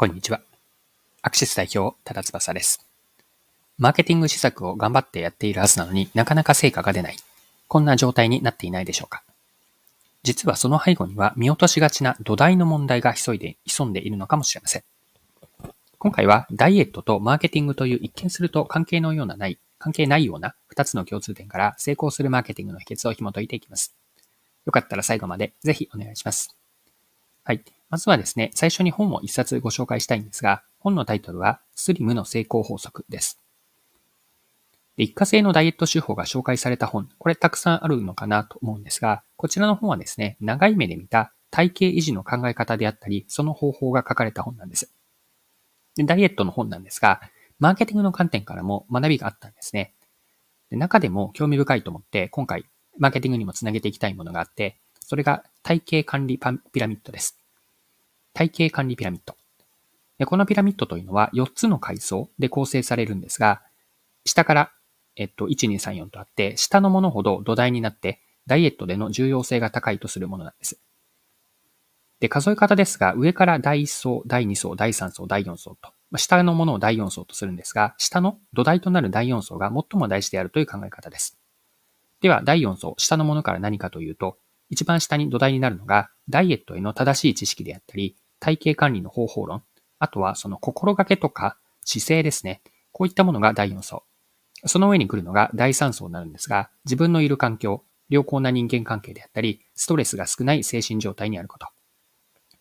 こんにちは。アクシス代表、多田翼です。マーケティング施策を頑張ってやっているはずなのになかなか成果が出ない。こんな状態になっていないでしょうか。実はその背後には見落としがちな土台の問題が潜いで、潜んでいるのかもしれません。今回はダイエットとマーケティングという一見すると関係のようなない、関係ないような二つの共通点から成功するマーケティングの秘訣を紐解いていきます。よかったら最後までぜひお願いします。はい。まずはですね、最初に本を一冊ご紹介したいんですが、本のタイトルは、スリムの成功法則です。で一過性のダイエット手法が紹介された本、これたくさんあるのかなと思うんですが、こちらの本はですね、長い目で見た体型維持の考え方であったり、その方法が書かれた本なんです。でダイエットの本なんですが、マーケティングの観点からも学びがあったんですね。で中でも興味深いと思って、今回、マーケティングにもつなげていきたいものがあって、それが体型管理ピラミッドです。体系管理ピラミッド。でこのピラミッドというのは4つの階層で構成されるんですが、下から、えっと、1、2、3、4とあって、下のものほど土台になって、ダイエットでの重要性が高いとするものなんです。で、数え方ですが、上から第1層、第2層、第3層、第4層と、下のものを第4層とするんですが、下の土台となる第4層が最も大事であるという考え方です。では、第4層、下のものから何かというと、一番下に土台になるのが、ダイエットへの正しい知識であったり、体型管理の方法論、あとはその心がけとか姿勢ですね。こういったものが第4層。その上に来るのが第3層になるんですが、自分のいる環境、良好な人間関係であったり、ストレスが少ない精神状態にあること。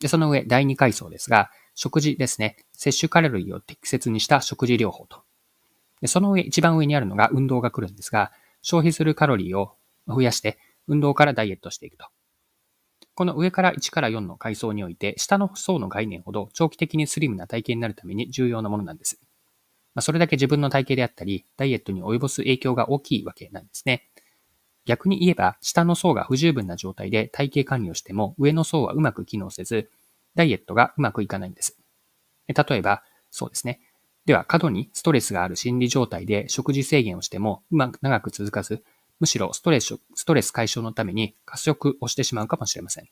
でその上、第2階層ですが、食事ですね。摂取カロリーを適切にした食事療法と。でその上、一番上にあるのが運動が来るんですが、消費するカロリーを増やして、運動からダイエットしていくと。この上から1から4の階層において、下の層の概念ほど長期的にスリムな体型になるために重要なものなんです。まあ、それだけ自分の体型であったり、ダイエットに及ぼす影響が大きいわけなんですね。逆に言えば、下の層が不十分な状態で体型管理をしても、上の層はうまく機能せず、ダイエットがうまくいかないんです。例えば、そうですね。では、過度にストレスがある心理状態で食事制限をしても、うまく長く続かず、むしろストレス、ストレス解消のために過食をしてしまうかもしれません。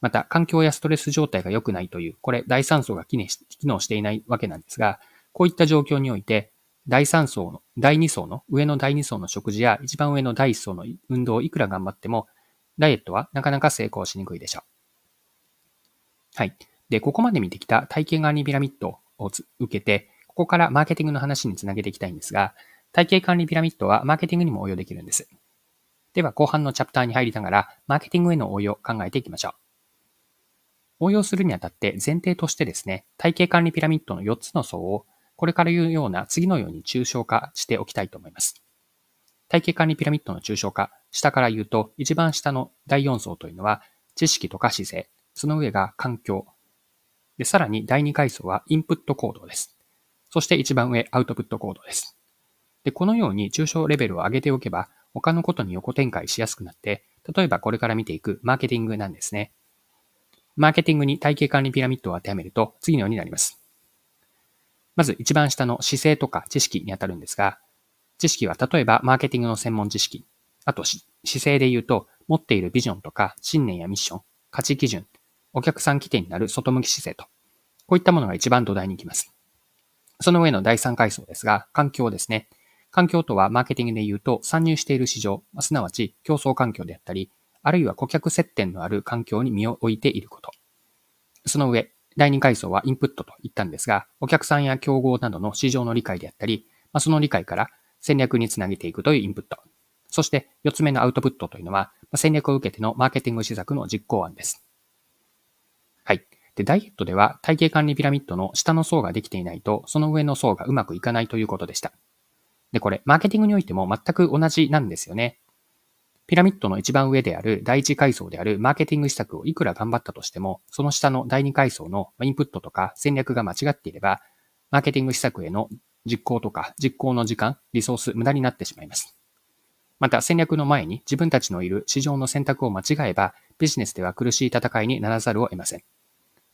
また、環境やストレス状態が良くないという、これ、第3層が機能していないわけなんですが、こういった状況において、第3層の、第2層の、上の第2層の食事や一番上の第1層の運動をいくら頑張っても、ダイエットはなかなか成功しにくいでしょう。はい。で、ここまで見てきた体型管理ピラミッドを受けて、ここからマーケティングの話につなげていきたいんですが、体系管理ピラミッドはマーケティングにも応用できるんです。では後半のチャプターに入りながら、マーケティングへの応用を考えていきましょう。応用するにあたって前提としてですね、体系管理ピラミッドの4つの層をこれから言うような次のように抽象化しておきたいと思います。体系管理ピラミッドの抽象化、下から言うと一番下の第4層というのは知識とか姿勢、その上が環境。で、さらに第2階層はインプット行動です。そして一番上、アウトプット行動です。で、このように抽象レベルを上げておけば、他のことに横展開しやすくなって、例えばこれから見ていくマーケティングなんですね。マーケティングに体系管理ピラミッドを当てはめると次のようになります。まず一番下の姿勢とか知識にあたるんですが、知識は例えばマーケティングの専門知識、あと姿勢で言うと持っているビジョンとか信念やミッション、価値基準、お客さん規定になる外向き姿勢と、こういったものが一番土台に行きます。その上の第3階層ですが、環境ですね。環境とはマーケティングで言うと参入している市場、すなわち競争環境であったり、あるいは顧客接点のある環境に身を置いていること。その上、第2階層はインプットと言ったんですが、お客さんや競合などの市場の理解であったり、その理解から戦略につなげていくというインプット。そして4つ目のアウトプットというのは、戦略を受けてのマーケティング施策の実行案です。はい。で、ダイエットでは体系管理ピラミッドの下の層ができていないと、その上の層がうまくいかないということでした。で、これ、マーケティングにおいても全く同じなんですよね。ピラミッドの一番上である第一階層であるマーケティング施策をいくら頑張ったとしても、その下の第二階層のインプットとか戦略が間違っていれば、マーケティング施策への実行とか実行の時間、リソース、無駄になってしまいます。また戦略の前に自分たちのいる市場の選択を間違えば、ビジネスでは苦しい戦いにならざるを得ません。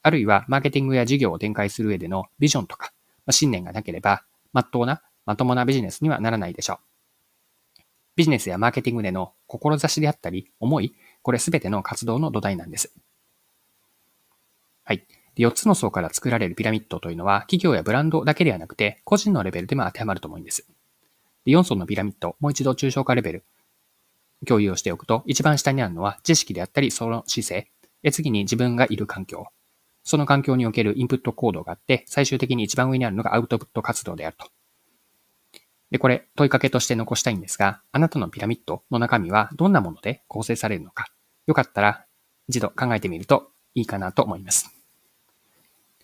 あるいは、マーケティングや事業を展開する上でのビジョンとか、信念がなければ、まっとうなまともなビジネスにはならないでしょう。ビジネスやマーケティングでの志であったり、思い、これすべての活動の土台なんです。はい。4つの層から作られるピラミッドというのは、企業やブランドだけではなくて、個人のレベルでも当てはまると思うんです。で4層のピラミッド、もう一度抽象化レベル、共有をしておくと、一番下にあるのは知識であったり、その姿勢。で、次に自分がいる環境。その環境におけるインプット行動があって、最終的に一番上にあるのがアウトプット活動であると。で、これ、問いかけとして残したいんですが、あなたのピラミッドの中身はどんなもので構成されるのか。よかったら、一度考えてみるといいかなと思います。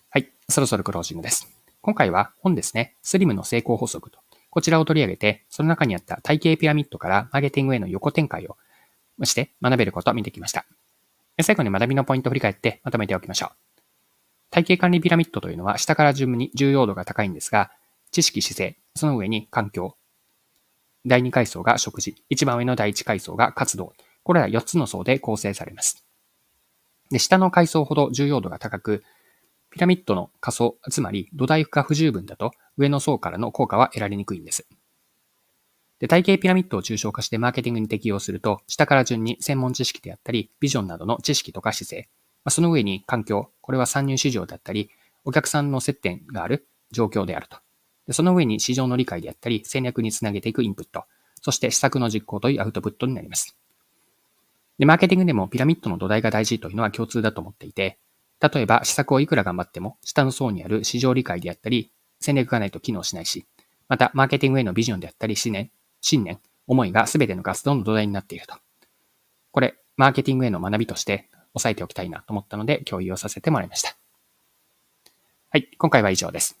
はい、そろそろクロージングです。今回は本ですね、スリムの成功法則とこちらを取り上げて、その中にあった体系ピラミッドからマーケティングへの横展開をして学べることを見てきました。最後に学びのポイントを振り返ってまとめておきましょう。体系管理ピラミッドというのは下から順に重要度が高いんですが、知識、姿勢、その上に環境、第2階層が食事、一番上の第1階層が活動。これら4つの層で構成されます。で、下の階層ほど重要度が高く、ピラミッドの仮想、つまり土台が不十分だと上の層からの効果は得られにくいんです。で、体系ピラミッドを抽象化してマーケティングに適用すると、下から順に専門知識であったり、ビジョンなどの知識とか姿勢、まあその上に環境、これは参入市場だったり、お客さんの接点がある状況であると。その上に市場の理解であったり、戦略につなげていくインプット、そして施策の実行というアウトプットになります。で、マーケティングでもピラミッドの土台が大事というのは共通だと思っていて、例えば施策をいくら頑張っても、下の層にある市場理解であったり、戦略がないと機能しないし、また、マーケティングへのビジョンであったり、信念、信念、思いが全ての活動の土台になっていると。これ、マーケティングへの学びとして押さえておきたいなと思ったので共有をさせてもらいました。はい、今回は以上です。